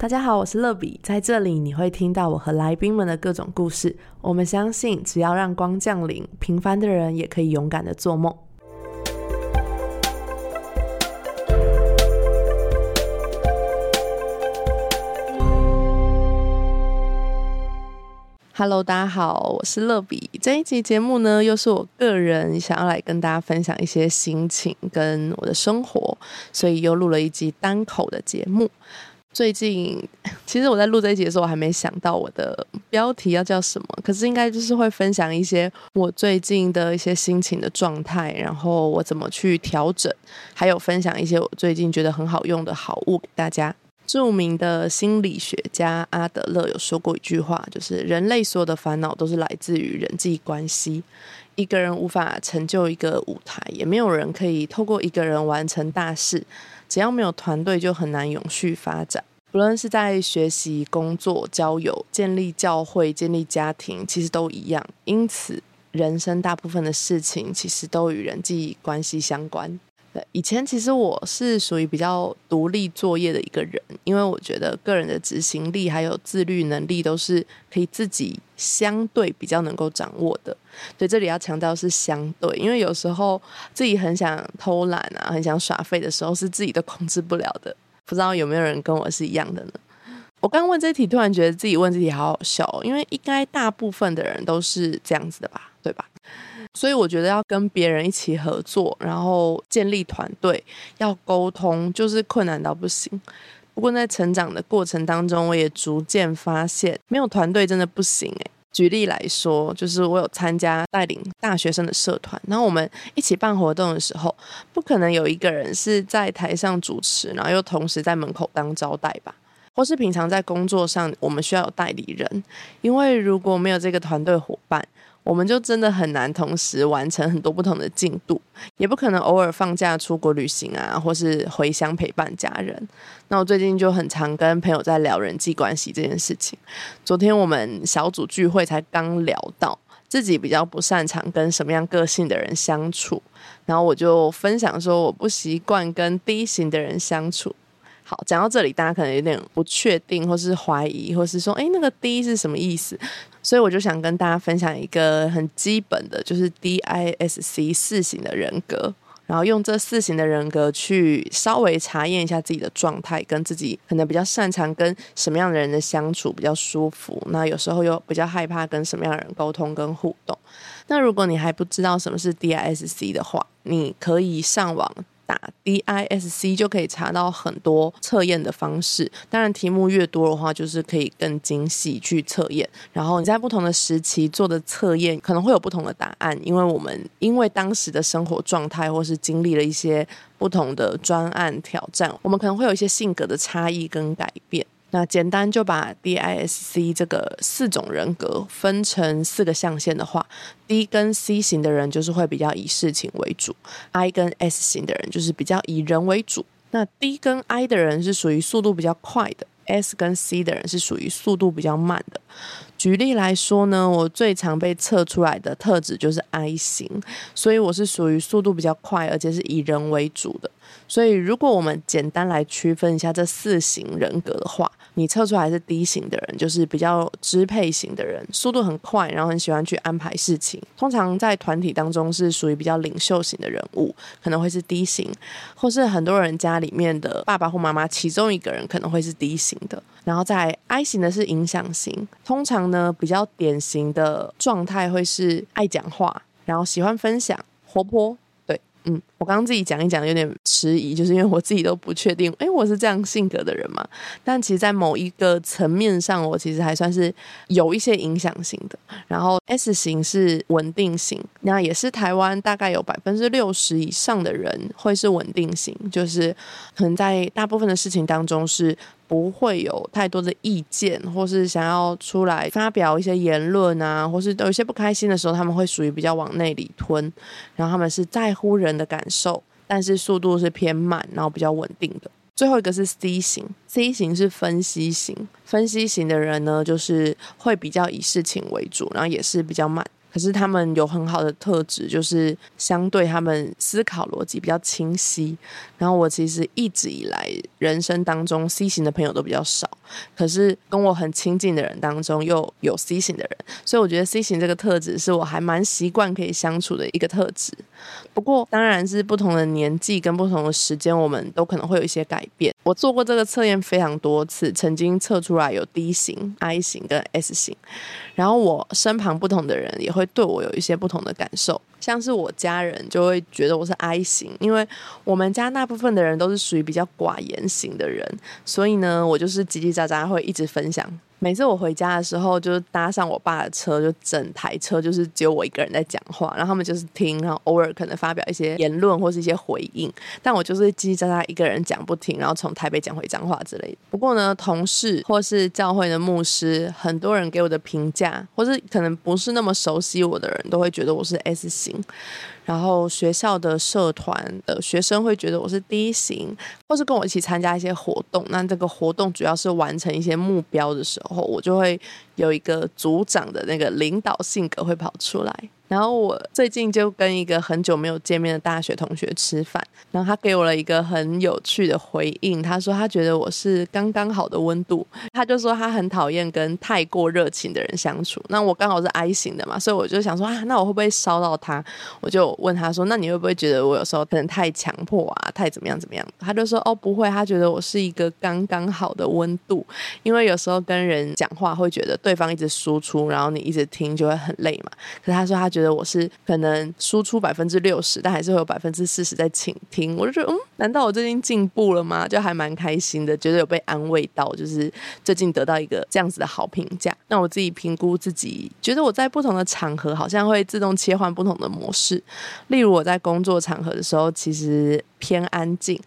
大家好，我是乐比，在这里你会听到我和来宾们的各种故事。我们相信，只要让光降临，平凡的人也可以勇敢的做梦。Hello，大家好，我是乐比。这一集节目呢，又是我个人想要来跟大家分享一些心情跟我的生活，所以又录了一集单口的节目。最近，其实我在录这一集的时候，我还没想到我的标题要叫什么。可是应该就是会分享一些我最近的一些心情的状态，然后我怎么去调整，还有分享一些我最近觉得很好用的好物给大家。著名的心理学家阿德勒有说过一句话，就是人类所有的烦恼都是来自于人际关系。一个人无法成就一个舞台，也没有人可以透过一个人完成大事。只要没有团队，就很难永续发展。不论是在学习、工作、交友、建立教会、建立家庭，其实都一样。因此，人生大部分的事情其实都与人际关系相关。对，以前其实我是属于比较独立作业的一个人，因为我觉得个人的执行力还有自律能力都是可以自己相对比较能够掌握的。对，这里要强调是相对，因为有时候自己很想偷懒啊，很想耍废的时候，是自己都控制不了的。不知道有没有人跟我是一样的呢？我刚问这题，突然觉得自己问这题好好笑，因为应该大部分的人都是这样子的吧，对吧？所以我觉得要跟别人一起合作，然后建立团队，要沟通，就是困难到不行。不过在成长的过程当中，我也逐渐发现，没有团队真的不行诶。举例来说，就是我有参加带领大学生的社团，然后我们一起办活动的时候，不可能有一个人是在台上主持，然后又同时在门口当招待吧？或是平常在工作上，我们需要有代理人，因为如果没有这个团队伙伴。我们就真的很难同时完成很多不同的进度，也不可能偶尔放假出国旅行啊，或是回乡陪伴家人。那我最近就很常跟朋友在聊人际关系这件事情。昨天我们小组聚会才刚聊到自己比较不擅长跟什么样个性的人相处，然后我就分享说我不习惯跟 D 型的人相处。好，讲到这里，大家可能有点不确定，或是怀疑，或是说，哎，那个 D 是什么意思？所以我就想跟大家分享一个很基本的，就是 DISC 四型的人格，然后用这四型的人格去稍微查验一下自己的状态，跟自己可能比较擅长跟什么样的人的相处比较舒服，那有时候又比较害怕跟什么样的人沟通跟互动。那如果你还不知道什么是 DISC 的话，你可以上网。打 DISC 就可以查到很多测验的方式，当然题目越多的话，就是可以更精细去测验。然后你在不同的时期做的测验可能会有不同的答案，因为我们因为当时的生活状态或是经历了一些不同的专案挑战，我们可能会有一些性格的差异跟改变。那简单就把 DISC 这个四种人格分成四个象限的话，D 跟 C 型的人就是会比较以事情为主，I 跟 S 型的人就是比较以人为主。那 D 跟 I 的人是属于速度比较快的，S 跟 C 的人是属于速度比较慢的。举例来说呢，我最常被测出来的特质就是 I 型，所以我是属于速度比较快，而且是以人为主的。所以，如果我们简单来区分一下这四型人格的话，你测出来是 D 型的人，就是比较支配型的人，速度很快，然后很喜欢去安排事情。通常在团体当中是属于比较领袖型的人物，可能会是 D 型，或是很多人家里面的爸爸或妈妈其中一个人可能会是 D 型的。然后在 I 型的是影响型，通常呢比较典型的状态会是爱讲话，然后喜欢分享，活泼。对嗯，我刚刚自己讲一讲，有点迟疑，就是因为我自己都不确定，哎，我是这样性格的人嘛？但其实，在某一个层面上，我其实还算是有一些影响性的。然后 S 型是稳定型，那也是台湾大概有百分之六十以上的人会是稳定型，就是可能在大部分的事情当中是。不会有太多的意见，或是想要出来发表一些言论啊，或是有一些不开心的时候，他们会属于比较往内里吞，然后他们是在乎人的感瘦，但是速度是偏慢，然后比较稳定的。最后一个是 C 型，C 型是分析型，分析型的人呢，就是会比较以事情为主，然后也是比较慢。可是他们有很好的特质，就是相对他们思考逻辑比较清晰。然后我其实一直以来人生当中 C 型的朋友都比较少，可是跟我很亲近的人当中又有 C 型的人，所以我觉得 C 型这个特质是我还蛮习惯可以相处的一个特质。不过当然是不同的年纪跟不同的时间，我们都可能会有一些改变。我做过这个测验非常多次，曾经测出来有 D 型、I 型跟 S 型。然后我身旁不同的人也会会对我有一些不同的感受，像是我家人就会觉得我是 I 型，因为我们家大部分的人都是属于比较寡言型的人，所以呢，我就是叽叽喳喳会一直分享。每次我回家的时候，就搭上我爸的车，就整台车就是只有我一个人在讲话，然后他们就是听，然后偶尔可能发表一些言论或是一些回应，但我就是叽叽喳喳一个人讲不停，然后从台北讲回彰化之类的。不过呢，同事或是教会的牧师，很多人给我的评价，或是可能不是那么熟悉我的人都会觉得我是 S 型。然后学校的社团的学生会觉得我是第一型，或是跟我一起参加一些活动。那这个活动主要是完成一些目标的时候，我就会有一个组长的那个领导性格会跑出来。然后我最近就跟一个很久没有见面的大学同学吃饭，然后他给我了一个很有趣的回应。他说他觉得我是刚刚好的温度，他就说他很讨厌跟太过热情的人相处。那我刚好是 I 型的嘛，所以我就想说啊，那我会不会烧到他？我就问他说，那你会不会觉得我有时候可能太强迫啊，太怎么样怎么样？他就说哦不会，他觉得我是一个刚刚好的温度，因为有时候跟人讲话会觉得对方一直输出，然后你一直听就会很累嘛。可是他说他觉觉得我是可能输出百分之六十，但还是会有百分之四十在倾听。我就觉得，嗯，难道我最近进步了吗？就还蛮开心的，觉得有被安慰到，就是最近得到一个这样子的好评价。那我自己评估自己，觉得我在不同的场合好像会自动切换不同的模式。例如我在工作场合的时候，其实偏安静。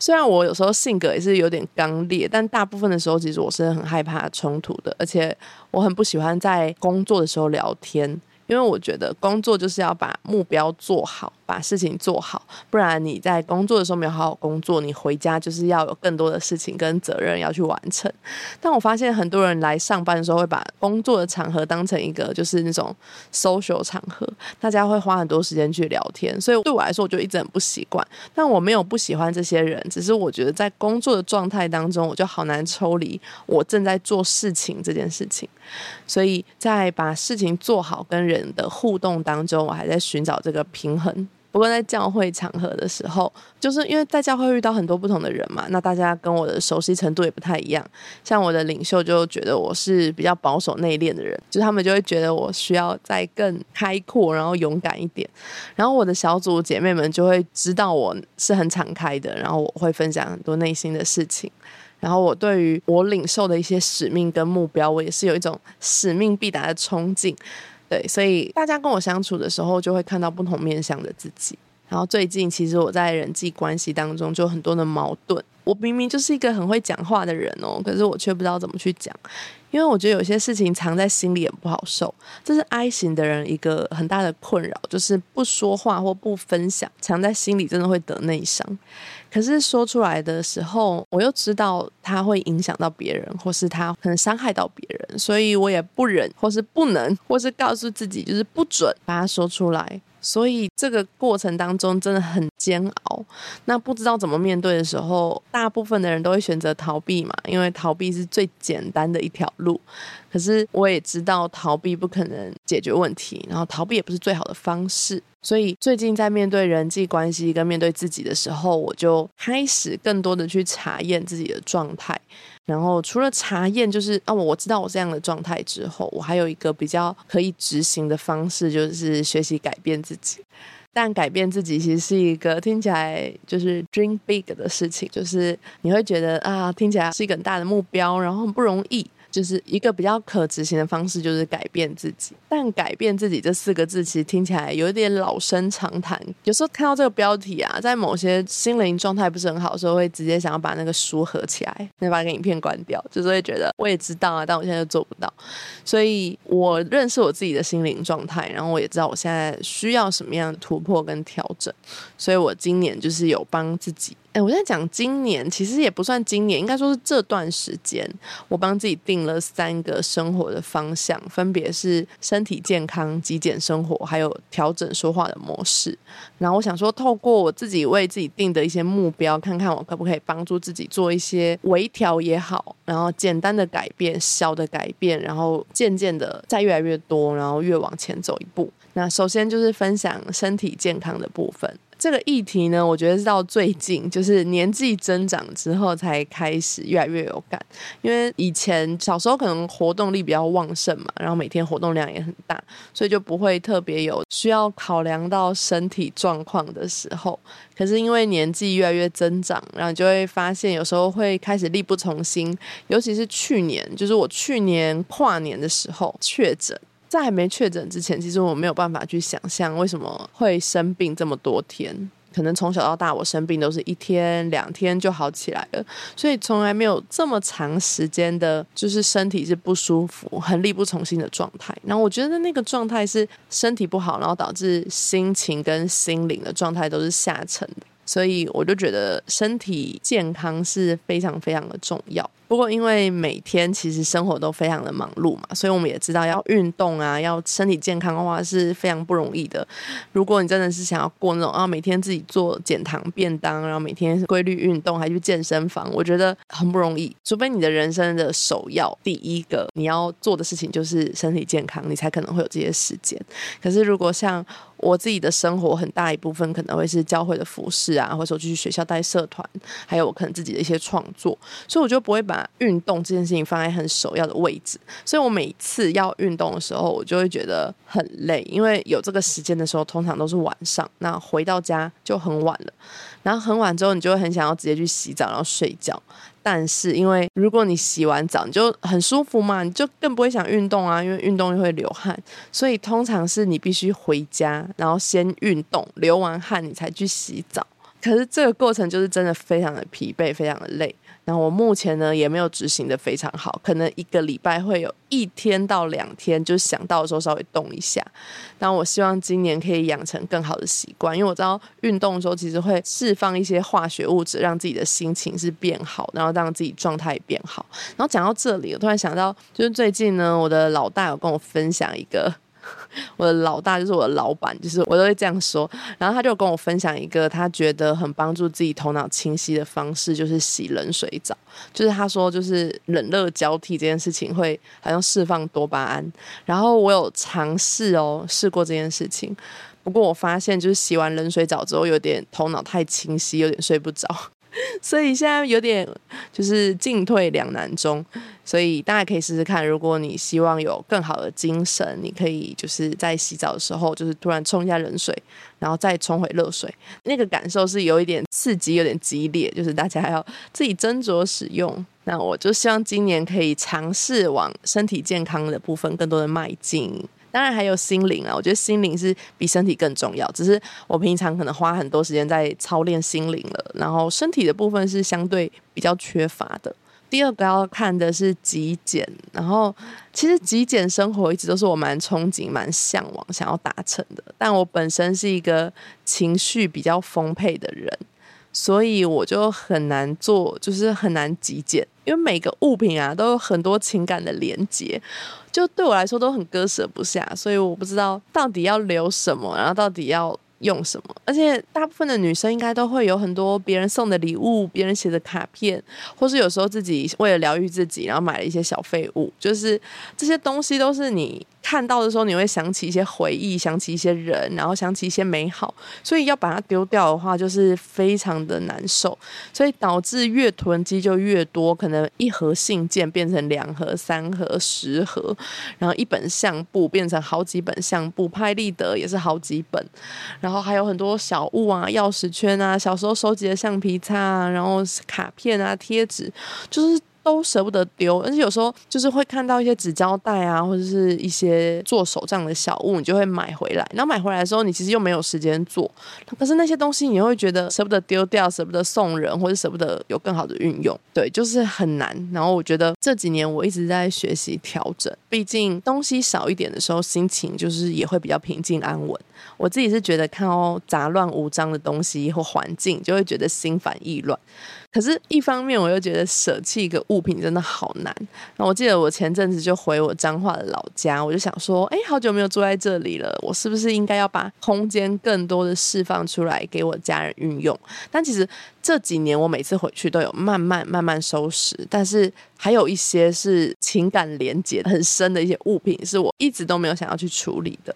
虽然我有时候性格也是有点刚烈，但大部分的时候，其实我是很害怕冲突的，而且我很不喜欢在工作的时候聊天。因为我觉得工作就是要把目标做好。把事情做好，不然你在工作的时候没有好好工作，你回家就是要有更多的事情跟责任要去完成。但我发现很多人来上班的时候会把工作的场合当成一个就是那种 social 场合，大家会花很多时间去聊天，所以对我来说我就一直很不习惯。但我没有不喜欢这些人，只是我觉得在工作的状态当中，我就好难抽离我正在做事情这件事情。所以在把事情做好跟人的互动当中，我还在寻找这个平衡。不过在教会场合的时候，就是因为在教会遇到很多不同的人嘛，那大家跟我的熟悉程度也不太一样。像我的领袖就觉得我是比较保守内敛的人，就他们就会觉得我需要再更开阔，然后勇敢一点。然后我的小组姐妹们就会知道我是很敞开的，然后我会分享很多内心的事情。然后我对于我领受的一些使命跟目标，我也是有一种使命必达的冲劲。对，所以大家跟我相处的时候，就会看到不同面向的自己。然后最近，其实我在人际关系当中就很多的矛盾。我明明就是一个很会讲话的人哦，可是我却不知道怎么去讲。因为我觉得有些事情藏在心里也不好受，这是 I 型的人一个很大的困扰，就是不说话或不分享，藏在心里真的会得内伤。可是说出来的时候，我又知道他会影响到别人，或是他可能伤害到别人，所以我也不忍，或是不能，或是告诉自己就是不准把它说出来。所以这个过程当中真的很煎熬。那不知道怎么面对的时候，大部分的人都会选择逃避嘛，因为逃避是最简单的一条路。可是我也知道逃避不可能解决问题，然后逃避也不是最好的方式。所以最近在面对人际关系跟面对自己的时候，我就开始更多的去查验自己的状态。然后除了查验，就是啊，我知道我这样的状态之后，我还有一个比较可以执行的方式，就是学习改变自己。但改变自己其实是一个听起来就是 dream big 的事情，就是你会觉得啊，听起来是一个很大的目标，然后很不容易。就是一个比较可执行的方式，就是改变自己。但改变自己这四个字，其实听起来有一点老生常谈。有时候看到这个标题啊，在某些心灵状态不是很好的时候，会直接想要把那个书合起来，那把那个影片关掉，就是会觉得我也知道啊，但我现在就做不到。所以我认识我自己的心灵状态，然后我也知道我现在需要什么样的突破跟调整。所以我今年就是有帮自己。我在讲今年，其实也不算今年，应该说是这段时间，我帮自己定了三个生活的方向，分别是身体健康、极简生活，还有调整说话的模式。然后我想说，透过我自己为自己定的一些目标，看看我可不可以帮助自己做一些微调也好，然后简单的改变、小的改变，然后渐渐的再越来越多，然后越往前走一步。那首先就是分享身体健康的部分。这个议题呢，我觉得是到最近，就是年纪增长之后才开始越来越有感。因为以前小时候可能活动力比较旺盛嘛，然后每天活动量也很大，所以就不会特别有需要考量到身体状况的时候。可是因为年纪越来越增长，然后就会发现有时候会开始力不从心。尤其是去年，就是我去年跨年的时候确诊。在还没确诊之前，其实我没有办法去想象为什么会生病这么多天。可能从小到大，我生病都是一天两天就好起来了，所以从来没有这么长时间的，就是身体是不舒服、很力不从心的状态。然后我觉得那个状态是身体不好，然后导致心情跟心灵的状态都是下沉的。所以我就觉得身体健康是非常非常的重要。不过，因为每天其实生活都非常的忙碌嘛，所以我们也知道要运动啊，要身体健康的话是非常不容易的。如果你真的是想要过那种啊，每天自己做减糖便当，然后每天规律运动，还去健身房，我觉得很不容易。除非你的人生的首要第一个你要做的事情就是身体健康，你才可能会有这些时间。可是如果像我自己的生活很大一部分可能会是教会的服饰啊，或者说去学校带社团，还有我可能自己的一些创作，所以我就不会把运动这件事情放在很首要的位置。所以我每次要运动的时候，我就会觉得很累，因为有这个时间的时候，通常都是晚上，那回到家就很晚了，然后很晚之后，你就会很想要直接去洗澡，然后睡觉。但是，因为如果你洗完澡你就很舒服嘛，你就更不会想运动啊，因为运动又会流汗，所以通常是你必须回家，然后先运动，流完汗你才去洗澡。可是这个过程就是真的非常的疲惫，非常的累。那我目前呢也没有执行的非常好，可能一个礼拜会有一天到两天，就想到的时候稍微动一下。但我希望今年可以养成更好的习惯，因为我知道运动的时候其实会释放一些化学物质，让自己的心情是变好，然后让自己状态变好。然后讲到这里，我突然想到，就是最近呢，我的老大有跟我分享一个。我的老大就是我的老板，就是我都会这样说。然后他就跟我分享一个他觉得很帮助自己头脑清晰的方式，就是洗冷水澡。就是他说，就是冷热交替这件事情会好像释放多巴胺。然后我有尝试哦，试过这件事情。不过我发现，就是洗完冷水澡之后，有点头脑太清晰，有点睡不着。所以现在有点就是进退两难中，所以大家可以试试看。如果你希望有更好的精神，你可以就是在洗澡的时候，就是突然冲一下冷水，然后再冲回热水，那个感受是有一点刺激，有点激烈，就是大家还要自己斟酌使用。那我就希望今年可以尝试往身体健康的部分更多的迈进。当然还有心灵啊，我觉得心灵是比身体更重要。只是我平常可能花很多时间在操练心灵了，然后身体的部分是相对比较缺乏的。第二个要看的是极简，然后其实极简生活一直都是我蛮憧憬、蛮向往、想要达成的。但我本身是一个情绪比较丰沛的人。所以我就很难做，就是很难极简，因为每个物品啊都有很多情感的连接，就对我来说都很割舍不下，所以我不知道到底要留什么，然后到底要。用什么？而且大部分的女生应该都会有很多别人送的礼物，别人写的卡片，或是有时候自己为了疗愈自己，然后买了一些小废物。就是这些东西都是你看到的时候，你会想起一些回忆，想起一些人，然后想起一些美好。所以要把它丢掉的话，就是非常的难受。所以导致越囤积就越多，可能一盒信件变成两盒、三盒、十盒，然后一本相簿变成好几本相簿，拍立得也是好几本。然后还有很多小物啊，钥匙圈啊，小时候收集的橡皮擦啊，然后卡片啊，贴纸，就是。都舍不得丢，而且有时候就是会看到一些纸胶带啊，或者是一些做手账的小物，你就会买回来。然后买回来的时候，你其实又没有时间做，可是那些东西你会觉得舍不得丢掉，舍不得送人，或者舍不得有更好的运用，对，就是很难。然后我觉得这几年我一直在学习调整，毕竟东西少一点的时候，心情就是也会比较平静安稳。我自己是觉得看到杂乱无章的东西或环境，就会觉得心烦意乱。可是，一方面我又觉得舍弃一个物品真的好难。那我记得我前阵子就回我彰化的老家，我就想说，哎，好久没有住在这里了，我是不是应该要把空间更多的释放出来给我家人运用？但其实这几年我每次回去都有慢慢慢慢收拾，但是还有一些是情感连接很深的一些物品，是我一直都没有想要去处理的。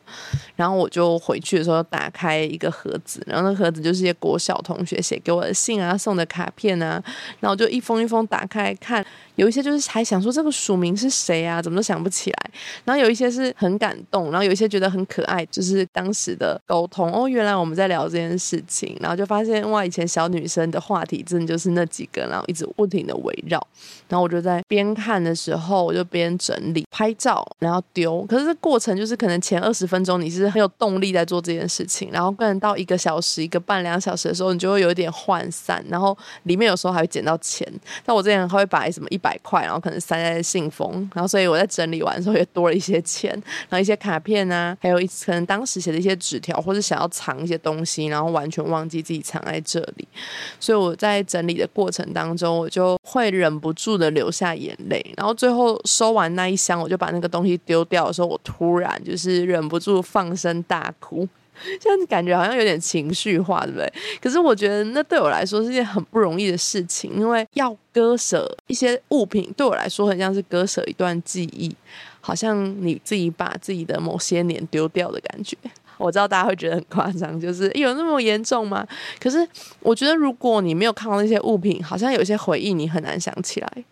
然后我就回去的时候打开一个盒子，然后那盒子就是一些国小同学写给我的信啊，送的卡片啊。然后就一封一封打开看，有一些就是还想说这个署名是谁啊，怎么都想不起来。然后有一些是很感动，然后有一些觉得很可爱，就是当时的沟通哦，原来我们在聊这件事情，然后就发现哇，以前小女生的话题真的就是那几个，然后一直不停的围绕。然后我就在边看的时候，我就边整理拍照，然后丢。可是这过程就是可能前二十分钟你是很有动力在做这件事情，然后可能到一个小时、一个半、两小时的时候，你就会有一点涣散，然后里面有时候还会捡到钱。但我之前还会把什么一百块，然后可能塞在信封，然后所以我在整理完的时候也多了一些钱，然后一些卡片啊，还有一可能当时写的一些纸条，或者想要藏一些东西，然后完全忘记自己藏在这里。所以我在整理的过程当中，我就会忍不住的流下眼泪。然后最后收完那一箱，我就把那个东西丢掉的时候，我突然就是忍不住放声大哭。现在感觉好像有点情绪化，对不对？可是我觉得那对我来说是件很不容易的事情，因为要割舍一些物品，对我来说很像是割舍一段记忆，好像你自己把自己的某些年丢掉的感觉。我知道大家会觉得很夸张，就是有那么严重吗？可是我觉得，如果你没有看到那些物品，好像有些回忆你很难想起来。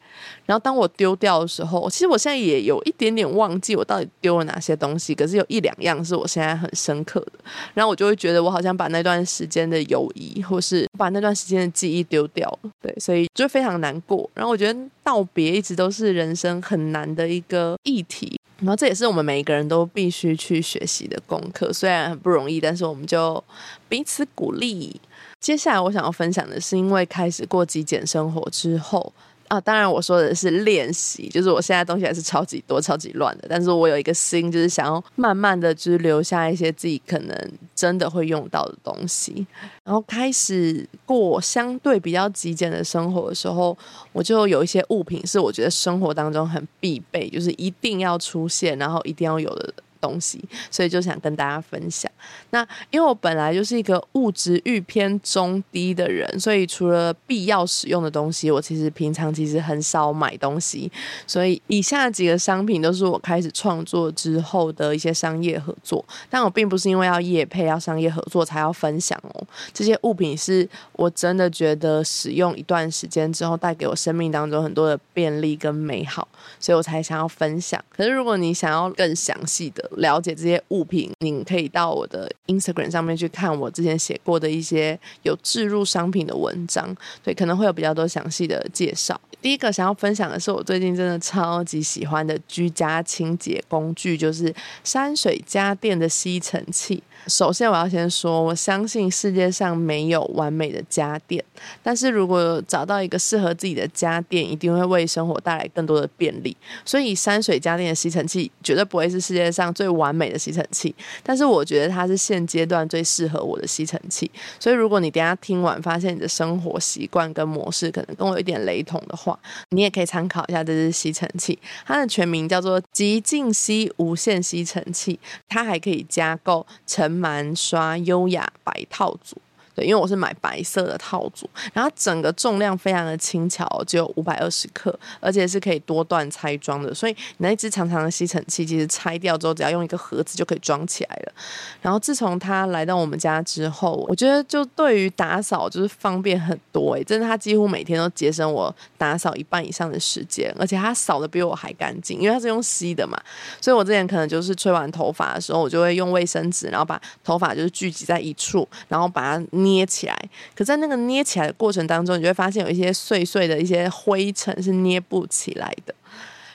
然后当我丢掉的时候，其实我现在也有一点点忘记我到底丢了哪些东西。可是有一两样是我现在很深刻的，然后我就会觉得我好像把那段时间的友谊，或是把那段时间的记忆丢掉了。对，所以就非常难过。然后我觉得道别一直都是人生很难的一个议题。然后这也是我们每一个人都必须去学习的功课，虽然很不容易，但是我们就彼此鼓励。接下来我想要分享的是，因为开始过极简生活之后。啊，当然我说的是练习，就是我现在东西还是超级多、超级乱的，但是我有一个心，就是想要慢慢的，就是留下一些自己可能真的会用到的东西，然后开始过相对比较极简的生活的时候，我就有一些物品是我觉得生活当中很必备，就是一定要出现，然后一定要有的。东西，所以就想跟大家分享。那因为我本来就是一个物质欲偏中低的人，所以除了必要使用的东西，我其实平常其实很少买东西。所以以下几个商品都是我开始创作之后的一些商业合作，但我并不是因为要业配要商业合作才要分享哦。这些物品是我真的觉得使用一段时间之后，带给我生命当中很多的便利跟美好，所以我才想要分享。可是如果你想要更详细的，了解这些物品，你可以到我的 Instagram 上面去看我之前写过的一些有置入商品的文章，对，可能会有比较多详细的介绍。第一个想要分享的是我最近真的超级喜欢的居家清洁工具，就是山水家电的吸尘器。首先，我要先说，我相信世界上没有完美的家电，但是如果找到一个适合自己的家电，一定会为生活带来更多的便利。所以，山水家电的吸尘器绝对不会是世界上最完美的吸尘器，但是我觉得它是现阶段最适合我的吸尘器。所以，如果你等下听完发现你的生活习惯跟模式可能跟我有一点雷同的话，你也可以参考一下这支吸尘器。它的全名叫做极净吸无线吸尘器，它还可以加购尘螨刷优雅白套组。对，因为我是买白色的套组，然后整个重量非常的轻巧，只有五百二十克，而且是可以多段拆装的，所以你那只长长的吸尘器，其实拆掉之后，只要用一个盒子就可以装起来了。然后自从它来到我们家之后，我觉得就对于打扫就是方便很多诶，真的，它几乎每天都节省我打扫一半以上的时间，而且它扫的比我还干净，因为它是用吸的嘛。所以我之前可能就是吹完头发的时候，我就会用卫生纸，然后把头发就是聚集在一处，然后把它。捏起来。可在那个捏起来的过程当中，你就会发现有一些碎碎的一些灰尘是捏不起来的。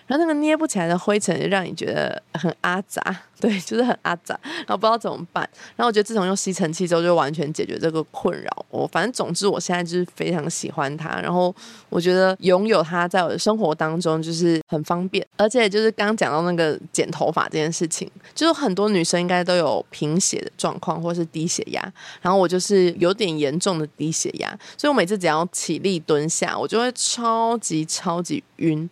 然后那个捏不起来的灰尘，就让你觉得很阿杂，对，就是很阿杂，然后不知道怎么办。然后我觉得自从用吸尘器之后，就完全解决这个困扰。我反正总之，我现在就是非常喜欢它。然后我觉得拥有它在我的生活当中就是很方便，而且就是刚刚讲到那个剪头发这件事情，就是很多女生应该都有贫血的状况，或是低血压。然后我就是有点严重的低血压，所以我每次只要起立蹲下，我就会超级超级晕。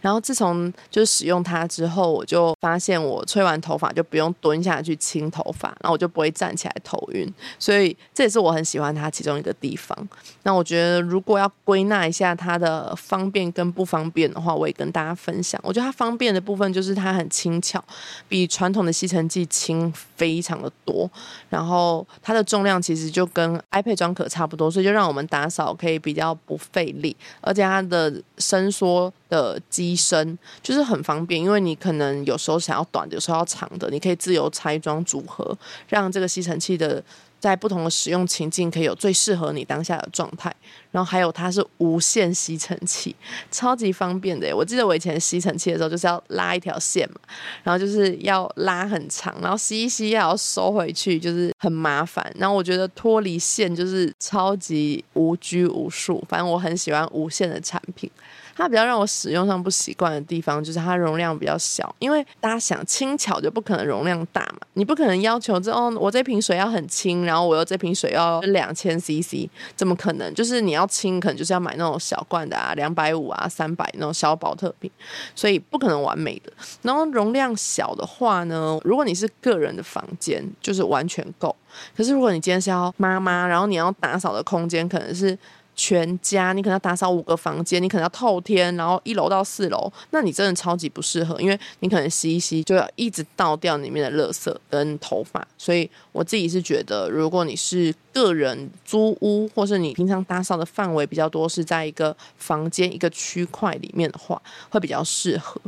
然后自从嗯就是使用它之后，我就发现我吹完头发就不用蹲下去清头发，然后我就不会站起来头晕，所以这也是我很喜欢它其中一个地方。那我觉得如果要归纳一下它的方便跟不方便的话，我也跟大家分享。我觉得它方便的部分就是它很轻巧，比传统的吸尘器轻非常的多，然后它的重量其实就跟 iPad 装壳差不多，所以就让我们打扫可以比较不费力，而且它的伸缩。的机身就是很方便，因为你可能有时候想要短的，有时候要长的，你可以自由拆装组合，让这个吸尘器的在不同的使用情境可以有最适合你当下的状态。然后还有它是无线吸尘器，超级方便的。我记得我以前吸尘器的时候就是要拉一条线嘛，然后就是要拉很长，然后吸一吸要收回去，就是很麻烦。然后我觉得脱离线就是超级无拘无束，反正我很喜欢无线的产品。它比较让我使用上不习惯的地方，就是它容量比较小。因为大家想轻巧就不可能容量大嘛，你不可能要求这哦，我这瓶水要很轻，然后我又这瓶水要 两千 CC，怎么可能？就是你要轻，可能就是要买那种小罐的啊，两百五啊，三百那种小宝特瓶，所以不可能完美的。然后容量小的话呢，如果你是个人的房间，就是完全够。可是如果你今天是要妈妈，然后你要打扫的空间可能是。全家，你可能要打扫五个房间，你可能要透天，然后一楼到四楼，那你真的超级不适合，因为你可能吸一吸就要一直倒掉里面的垃圾跟头发，所以我自己是觉得，如果你是个人租屋，或是你平常打扫的范围比较多，是在一个房间一个区块里面的话，会比较适合。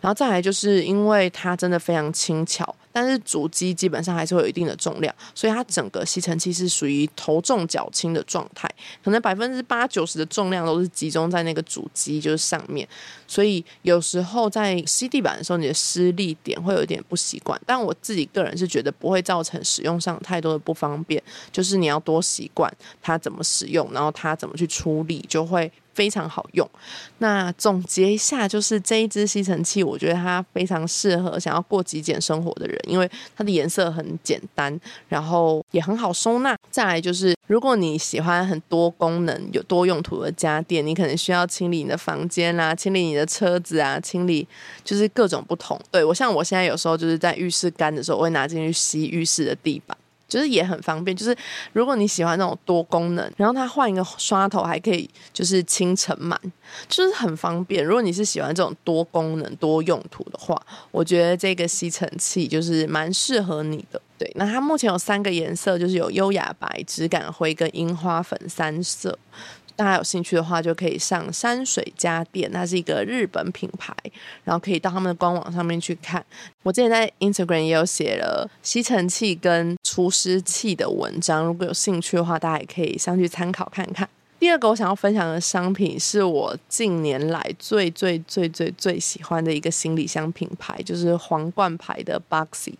然后再来就是因为它真的非常轻巧。但是主机基本上还是会有一定的重量，所以它整个吸尘器是属于头重脚轻的状态，可能百分之八九十的重量都是集中在那个主机就是上面，所以有时候在吸地板的时候，你的施力点会有一点不习惯。但我自己个人是觉得不会造成使用上太多的不方便，就是你要多习惯它怎么使用，然后它怎么去出力，就会。非常好用。那总结一下，就是这一支吸尘器，我觉得它非常适合想要过极简生活的人，因为它的颜色很简单，然后也很好收纳。再来就是，如果你喜欢很多功能、有多用途的家电，你可能需要清理你的房间啦，清理你的车子啊，清理就是各种不同。对我像我现在有时候就是在浴室干的时候，我会拿进去吸浴室的地板。就是也很方便，就是如果你喜欢那种多功能，然后它换一个刷头还可以，就是清尘螨，就是很方便。如果你是喜欢这种多功能多用途的话，我觉得这个吸尘器就是蛮适合你的。对，那它目前有三个颜色，就是有优雅白、质感灰跟樱花粉三色。大家有兴趣的话，就可以上山水家电，那是一个日本品牌，然后可以到他们的官网上面去看。我之前在 Instagram 也有写了吸尘器跟除湿器的文章，如果有兴趣的话，大家也可以上去参考看看。第二个我想要分享的商品是我近年来最最最最最喜欢的一个行李箱品牌，就是皇冠牌的 Boxy。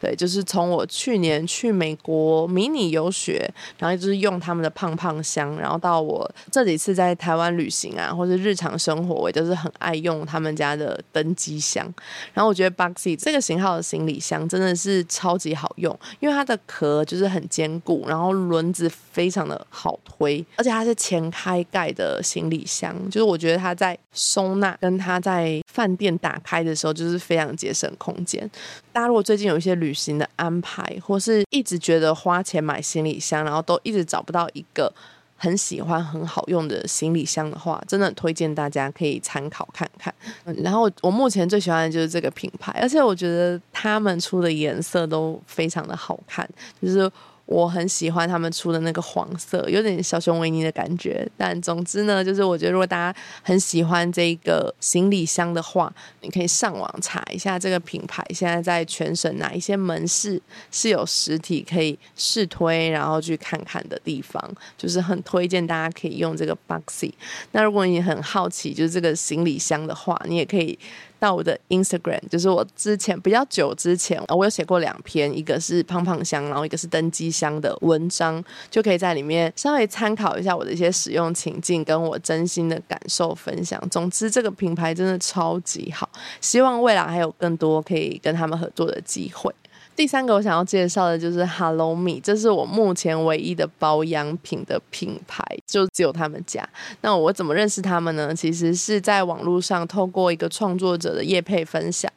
对，就是从我去年去美国迷你游学，然后就是用他们的胖胖箱，然后到我这几次在台湾旅行啊，或者日常生活，我都是很爱用他们家的登机箱。然后我觉得 Boxy 这个型号的行李箱真的是超级好用，因为它的壳就是很坚固，然后轮子非常的好推，而且它是。前开盖的行李箱，就是我觉得它在收纳，跟它在饭店打开的时候，就是非常节省空间。大家如果最近有一些旅行的安排，或是一直觉得花钱买行李箱，然后都一直找不到一个很喜欢、很好用的行李箱的话，真的很推荐大家可以参考看看。然后我目前最喜欢的就是这个品牌，而且我觉得他们出的颜色都非常的好看，就是。我很喜欢他们出的那个黄色，有点小熊维尼的感觉。但总之呢，就是我觉得如果大家很喜欢这个行李箱的话，你可以上网查一下这个品牌现在在全省哪一些门市是有实体可以试推，然后去看看的地方，就是很推荐大家可以用这个 Boxy。那如果你很好奇就是这个行李箱的话，你也可以。到我的 Instagram，就是我之前比较久之前，我有写过两篇，一个是胖胖香，然后一个是登机箱的文章，就可以在里面稍微参考一下我的一些使用情境，跟我真心的感受分享。总之，这个品牌真的超级好，希望未来还有更多可以跟他们合作的机会。第三个我想要介绍的就是 Hello Me，这是我目前唯一的保养品的品牌，就只有他们家。那我怎么认识他们呢？其实是在网络上透过一个创作者的叶配分享。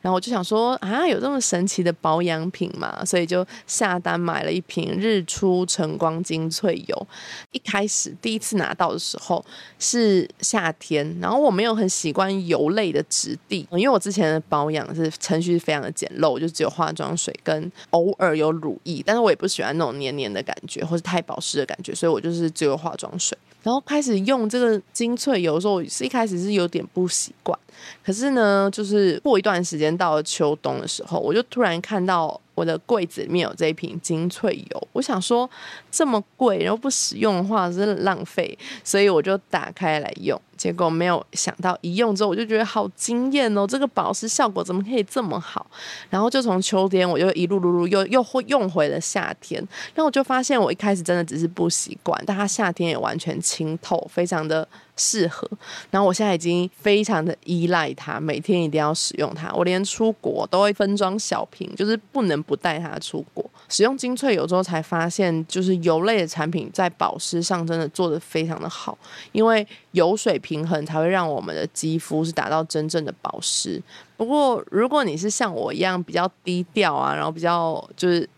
然后我就想说啊，有这么神奇的保养品嘛？所以就下单买了一瓶日出晨光精粹油。一开始第一次拿到的时候是夏天，然后我没有很习惯油类的质地，因为我之前的保养是程序是非常的简陋，就只有化妆水跟偶尔有乳液，但是我也不喜欢那种黏黏的感觉或是太保湿的感觉，所以我就是只有化妆水。然后开始用这个精粹油的时候，是一开始是有点不习惯。可是呢，就是过一段时间到了秋冬的时候，我就突然看到。我的柜子里面有这一瓶精粹油，我想说这么贵，然后不使用的话是浪费，所以我就打开来用。结果没有想到一用之后，我就觉得好惊艳哦！这个保湿效果怎么可以这么好？然后就从秋天我就一路噜噜又又会用回了夏天。然后我就发现我一开始真的只是不习惯，但它夏天也完全清透，非常的适合。然后我现在已经非常的依赖它，每天一定要使用它。我连出国都会分装小瓶，就是不能。不带它出国，使用精粹油之后才发现，就是油类的产品在保湿上真的做得非常的好，因为油水平衡才会让我们的肌肤是达到真正的保湿。不过，如果你是像我一样比较低调啊，然后比较就是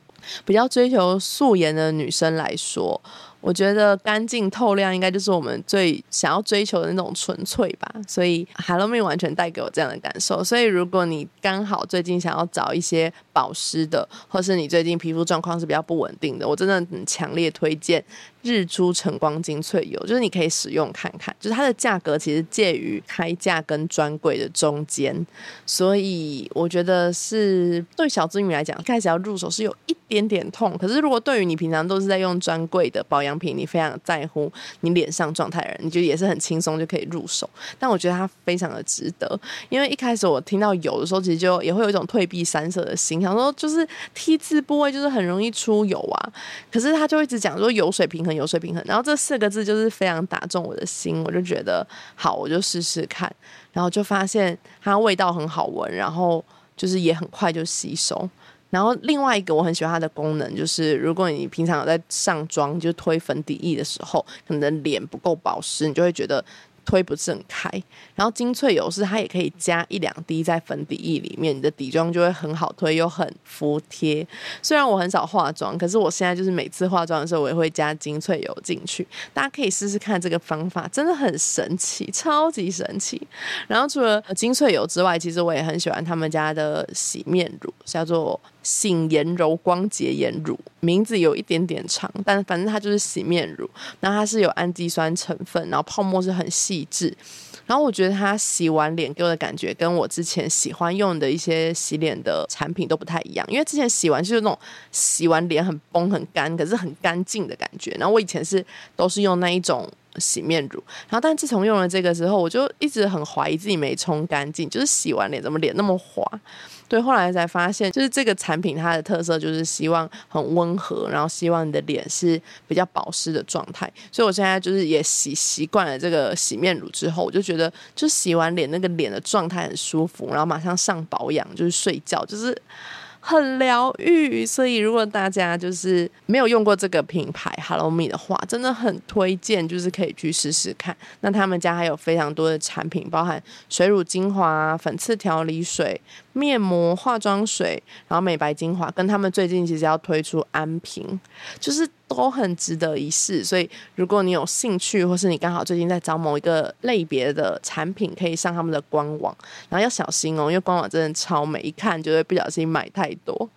比较追求素颜的女生来说。我觉得干净透亮应该就是我们最想要追求的那种纯粹吧，所以海露面完全带给我这样的感受。所以如果你刚好最近想要找一些保湿的，或是你最近皮肤状况是比较不稳定的，我真的很强烈推荐。日出晨光精粹油，就是你可以使用看看，就是它的价格其实介于开价跟专柜的中间，所以我觉得是对小资女来讲，开始要入手是有一点点痛。可是如果对于你平常都是在用专柜的保养品，你非常在乎你脸上状态的人，你就也是很轻松就可以入手。但我觉得它非常的值得，因为一开始我听到油的时候，其实就也会有一种退避三舍的心，想说就是 T 字部位就是很容易出油啊。可是他就一直讲说油水平衡。油水平衡，然后这四个字就是非常打中我的心，我就觉得好，我就试试看，然后就发现它味道很好闻，然后就是也很快就吸收。然后另外一个我很喜欢它的功能，就是如果你平常有在上妆，就推粉底液的时候，可能脸不够保湿，你就会觉得。推不是很开，然后精粹油是它也可以加一两滴在粉底液里面，你的底妆就会很好推又很服帖。虽然我很少化妆，可是我现在就是每次化妆的时候，我也会加精粹油进去。大家可以试试看这个方法，真的很神奇，超级神奇。然后除了精粹油之外，其实我也很喜欢他们家的洗面乳，叫做。醒颜柔光洁颜乳，名字有一点点长，但反正它就是洗面乳。然后它是有氨基酸成分，然后泡沫是很细致。然后我觉得它洗完脸给我的感觉，跟我之前喜欢用的一些洗脸的产品都不太一样。因为之前洗完就是那种洗完脸很崩很干，可是很干净的感觉。然后我以前是都是用那一种洗面乳，然后但自从用了这个之后，我就一直很怀疑自己没冲干净，就是洗完脸怎么脸那么滑。对，后来才发现，就是这个产品它的特色就是希望很温和，然后希望你的脸是比较保湿的状态。所以我现在就是也洗习惯了这个洗面乳之后，我就觉得就洗完脸那个脸的状态很舒服，然后马上上保养就是睡觉就是。很疗愈，所以如果大家就是没有用过这个品牌 Hello Me 的话，真的很推荐，就是可以去试试看。那他们家还有非常多的产品，包含水乳精华、粉刺调理水、面膜、化妆水，然后美白精华，跟他们最近其实要推出安瓶，就是都很值得一试。所以如果你有兴趣，或是你刚好最近在找某一个类别的产品，可以上他们的官网，然后要小心哦，因为官网真的超美，一看就会不小心买太多。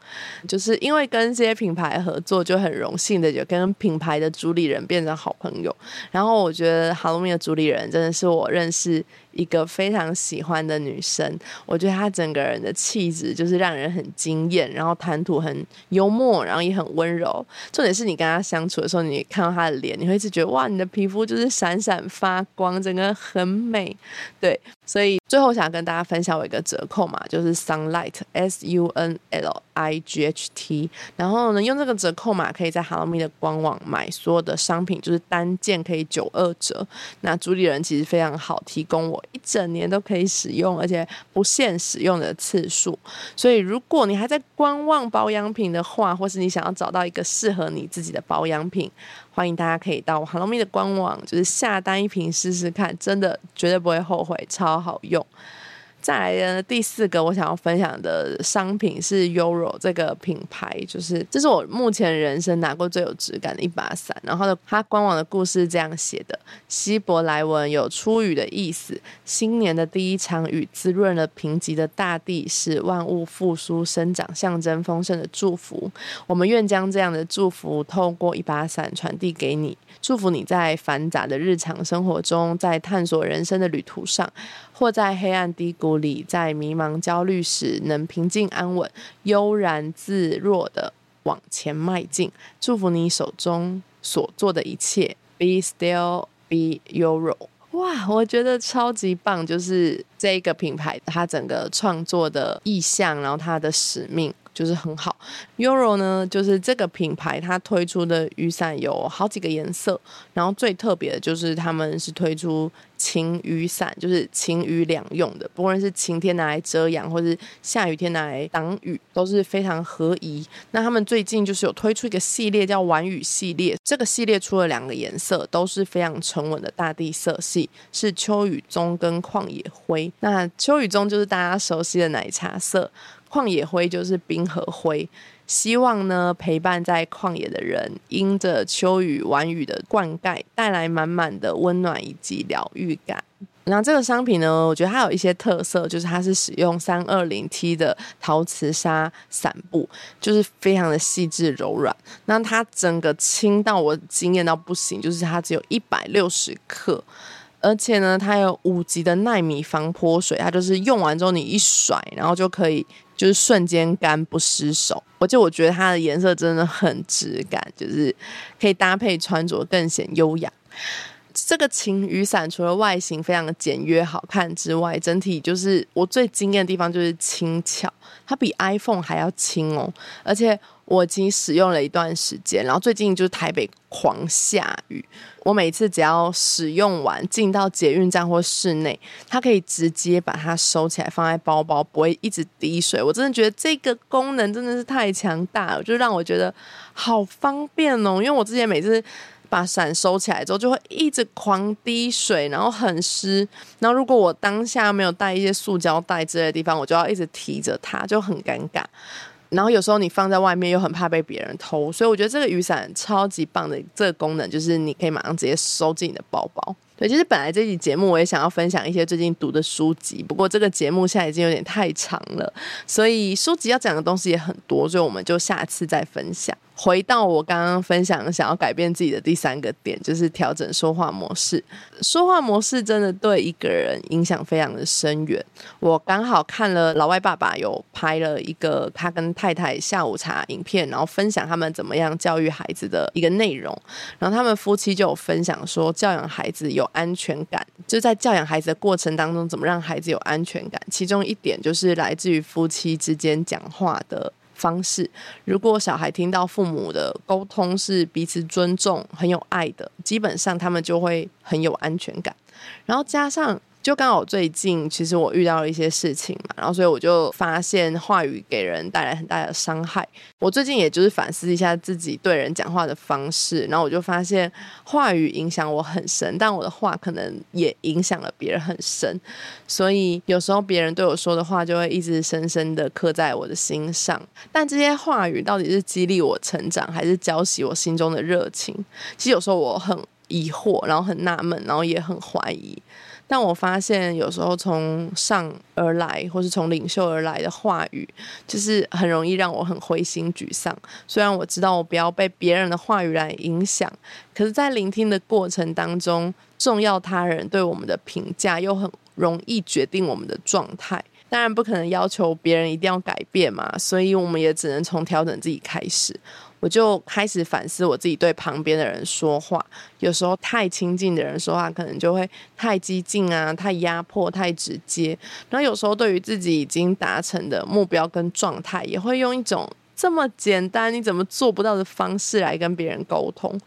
就是因为跟这些品牌合作，就很荣幸的就跟品牌的主理人变成好朋友。然后我觉得哈罗蜜的主理人真的是我认识。一个非常喜欢的女生，我觉得她整个人的气质就是让人很惊艳，然后谈吐很幽默，然后也很温柔。重点是你跟她相处的时候，你看到她的脸，你会一直觉得哇，你的皮肤就是闪闪发光，整个很美。对，所以最后想跟大家分享我一个折扣嘛，就是 Sunlight S U N L I G H T。然后呢，用这个折扣码可以在 Hello Me 的官网买所有的商品，就是单件可以九二折。那主理人其实非常好，提供我。一整年都可以使用，而且不限使用的次数。所以，如果你还在观望保养品的话，或是你想要找到一个适合你自己的保养品，欢迎大家可以到 Hello Me 的官网，就是下单一瓶试试看，真的绝对不会后悔，超好用。再来呢第四个我想要分享的商品是 Euro 这个品牌，就是这是我目前人生拿过最有质感的一把伞。然后的它官网的故事这样写的：希伯来文有出雨的意思，新年的第一场雨滋润了贫瘠的大地，使万物复苏生长，象征丰盛的祝福。我们愿将这样的祝福透过一把伞传递给你，祝福你在繁杂的日常生活中，在探索人生的旅途上。或在黑暗低谷里，在迷茫焦虑时，能平静安稳、悠然自若的往前迈进。祝福你手中所做的一切，Be still, be your ro。哇，我觉得超级棒，就是这个品牌它整个创作的意向，然后它的使命。就是很好，Euro 呢，就是这个品牌它推出的雨伞有好几个颜色，然后最特别的就是他们是推出晴雨伞，就是晴雨两用的，不论是晴天拿来遮阳，或是下雨天拿来挡雨，都是非常合宜。那他们最近就是有推出一个系列叫晚雨系列，这个系列出了两个颜色，都是非常沉稳的大地色系，是秋雨棕跟旷野灰。那秋雨棕就是大家熟悉的奶茶色。旷野灰就是冰河灰，希望呢陪伴在旷野的人，因着秋雨晚雨的灌溉，带来满满的温暖以及疗愈感。那这个商品呢，我觉得它有一些特色，就是它是使用三二零 T 的陶瓷纱伞布，就是非常的细致柔软。那它整个轻到我惊艳到不行，就是它只有一百六十克。而且呢，它有五级的纳米防泼水，它就是用完之后你一甩，然后就可以就是瞬间干不失手。而且我觉得它的颜色真的很质感，就是可以搭配穿着更显优雅。这个晴雨伞除了外形非常的简约好看之外，整体就是我最惊艳的地方就是轻巧，它比 iPhone 还要轻哦，而且。我已经使用了一段时间，然后最近就是台北狂下雨，我每次只要使用完进到捷运站或室内，它可以直接把它收起来放在包包，不会一直滴水。我真的觉得这个功能真的是太强大了，就让我觉得好方便哦。因为我之前每次把伞收起来之后，就会一直狂滴水，然后很湿。然后如果我当下没有带一些塑胶袋之类的地方，我就要一直提着它，就很尴尬。然后有时候你放在外面又很怕被别人偷，所以我觉得这个雨伞超级棒的这个功能，就是你可以马上直接收进你的包包。对，其实本来这期节目我也想要分享一些最近读的书籍，不过这个节目现在已经有点太长了，所以书籍要讲的东西也很多，所以我们就下次再分享。回到我刚刚分享想要改变自己的第三个点，就是调整说话模式。说话模式真的对一个人影响非常的深远。我刚好看了老外爸爸有拍了一个他跟太太下午茶影片，然后分享他们怎么样教育孩子的一个内容。然后他们夫妻就有分享说，教养孩子有安全感，就在教养孩子的过程当中，怎么让孩子有安全感？其中一点就是来自于夫妻之间讲话的。方式，如果小孩听到父母的沟通是彼此尊重、很有爱的，基本上他们就会很有安全感。然后加上就刚好最近，其实我遇到了一些事情嘛，然后所以我就发现话语给人带来很大的伤害。我最近也就是反思一下自己对人讲话的方式，然后我就发现话语影响我很深，但我的话可能也影响了别人很深。所以有时候别人对我说的话，就会一直深深的刻在我的心上。但这些话语到底是激励我成长，还是浇熄我心中的热情？其实有时候我很疑惑，然后很纳闷，然后也很怀疑。但我发现，有时候从上而来，或是从领袖而来的话语，就是很容易让我很灰心沮丧。虽然我知道我不要被别人的话语来影响，可是，在聆听的过程当中，重要他人对我们的评价，又很容易决定我们的状态。当然，不可能要求别人一定要改变嘛，所以我们也只能从调整自己开始。我就开始反思我自己对旁边的人说话，有时候太亲近的人说话，可能就会太激进啊，太压迫，太直接。然后有时候对于自己已经达成的目标跟状态，也会用一种这么简单你怎么做不到的方式来跟别人沟通。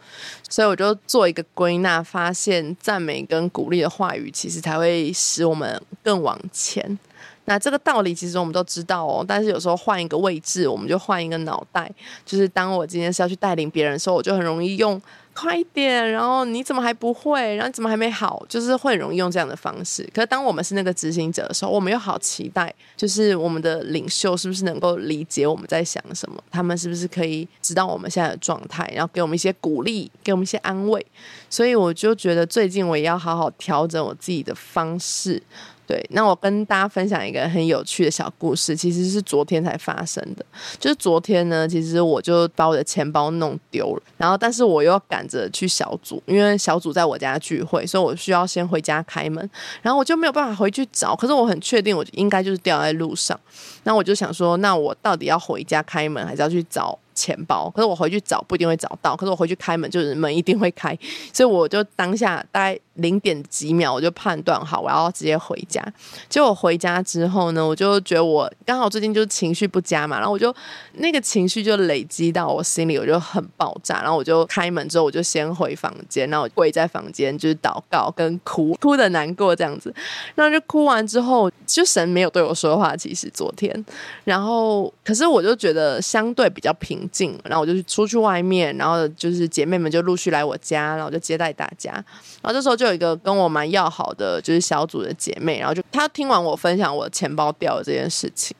所以我就做一个归纳，发现赞美跟鼓励的话语，其实才会使我们更往前。那这个道理其实我们都知道哦，但是有时候换一个位置，我们就换一个脑袋。就是当我今天是要去带领别人的时候，我就很容易用快一点，然后你怎么还不会，然后你怎么还没好，就是会很容易用这样的方式。可是当我们是那个执行者的时候，我们又好期待，就是我们的领袖是不是能够理解我们在想什么？他们是不是可以知道我们现在的状态，然后给我们一些鼓励，给我们一些安慰？所以我就觉得最近我也要好好调整我自己的方式。对，那我跟大家分享一个很有趣的小故事，其实是昨天才发生的。就是昨天呢，其实我就把我的钱包弄丢了，然后但是我又要赶着去小组，因为小组在我家聚会，所以我需要先回家开门，然后我就没有办法回去找。可是我很确定，我应该就是掉在路上。那我就想说，那我到底要回家开门，还是要去找？钱包，可是我回去找不一定会找到，可是我回去开门就是门一定会开，所以我就当下大概零点几秒我就判断好我要直接回家。结果回家之后呢，我就觉得我刚好最近就是情绪不佳嘛，然后我就那个情绪就累积到我心里，我就很爆炸，然后我就开门之后我就先回房间，然后跪在房间就是祷告跟哭，哭的难过这样子，然后就哭完之后，就神没有对我说话，其实昨天，然后可是我就觉得相对比较平。静，然后我就出去外面，然后就是姐妹们就陆续来我家，然后就接待大家。然后这时候就有一个跟我蛮要好的，就是小组的姐妹，然后就她听完我分享我钱包掉了这件事情，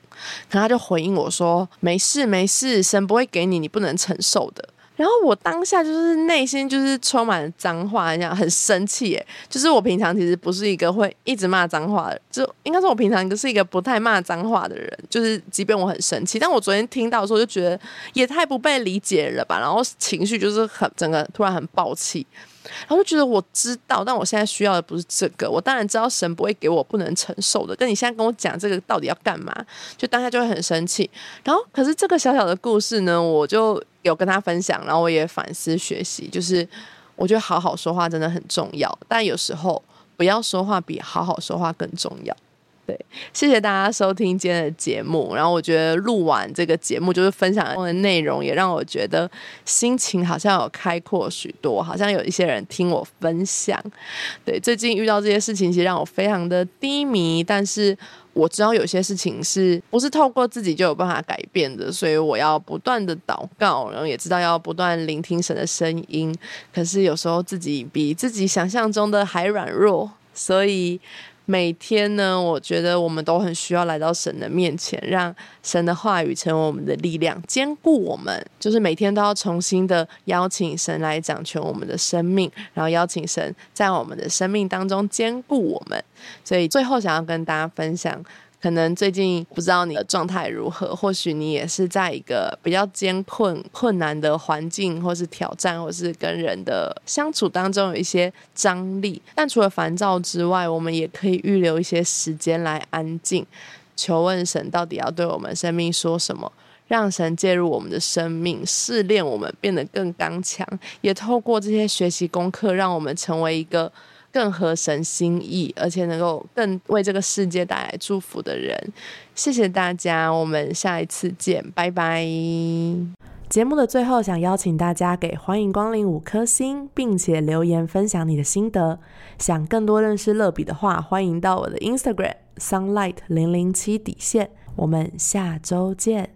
可她就回应我说：“没事没事，神不会给你你不能承受的。”然后我当下就是内心就是充满了脏话，这样很生气耶。就是我平常其实不是一个会一直骂脏话的，就应该说我平常就是一个不太骂脏话的人。就是即便我很生气，但我昨天听到的时候就觉得也太不被理解了吧。然后情绪就是很整个突然很暴气。然后就觉得我知道，但我现在需要的不是这个。我当然知道神不会给我不能承受的，但你现在跟我讲这个到底要干嘛？就当下就会很生气。然后，可是这个小小的故事呢，我就有跟他分享，然后我也反思学习，就是我觉得好好说话真的很重要，但有时候不要说话比好好说话更重要。对，谢谢大家收听今天的节目。然后我觉得录完这个节目，就是分享的内容，也让我觉得心情好像有开阔许多，好像有一些人听我分享。对，最近遇到这些事情，其实让我非常的低迷。但是我知道有些事情是不是透过自己就有办法改变的，所以我要不断的祷告，然后也知道要不断聆听神的声音。可是有时候自己比自己想象中的还软弱，所以。每天呢，我觉得我们都很需要来到神的面前，让神的话语成为我们的力量，兼顾我们。就是每天都要重新的邀请神来掌权我们的生命，然后邀请神在我们的生命当中兼顾我们。所以最后想要跟大家分享。可能最近不知道你的状态如何，或许你也是在一个比较艰困、困难的环境，或是挑战，或是跟人的相处当中有一些张力。但除了烦躁之外，我们也可以预留一些时间来安静，求问神到底要对我们生命说什么，让神介入我们的生命，试炼我们变得更刚强，也透过这些学习功课，让我们成为一个。更合神心意，而且能够更为这个世界带来祝福的人，谢谢大家，我们下一次见，拜拜。节目的最后，想邀请大家给欢迎光临五颗星，并且留言分享你的心得。想更多认识乐比的话，欢迎到我的 Instagram sunlight 零零七底线。我们下周见。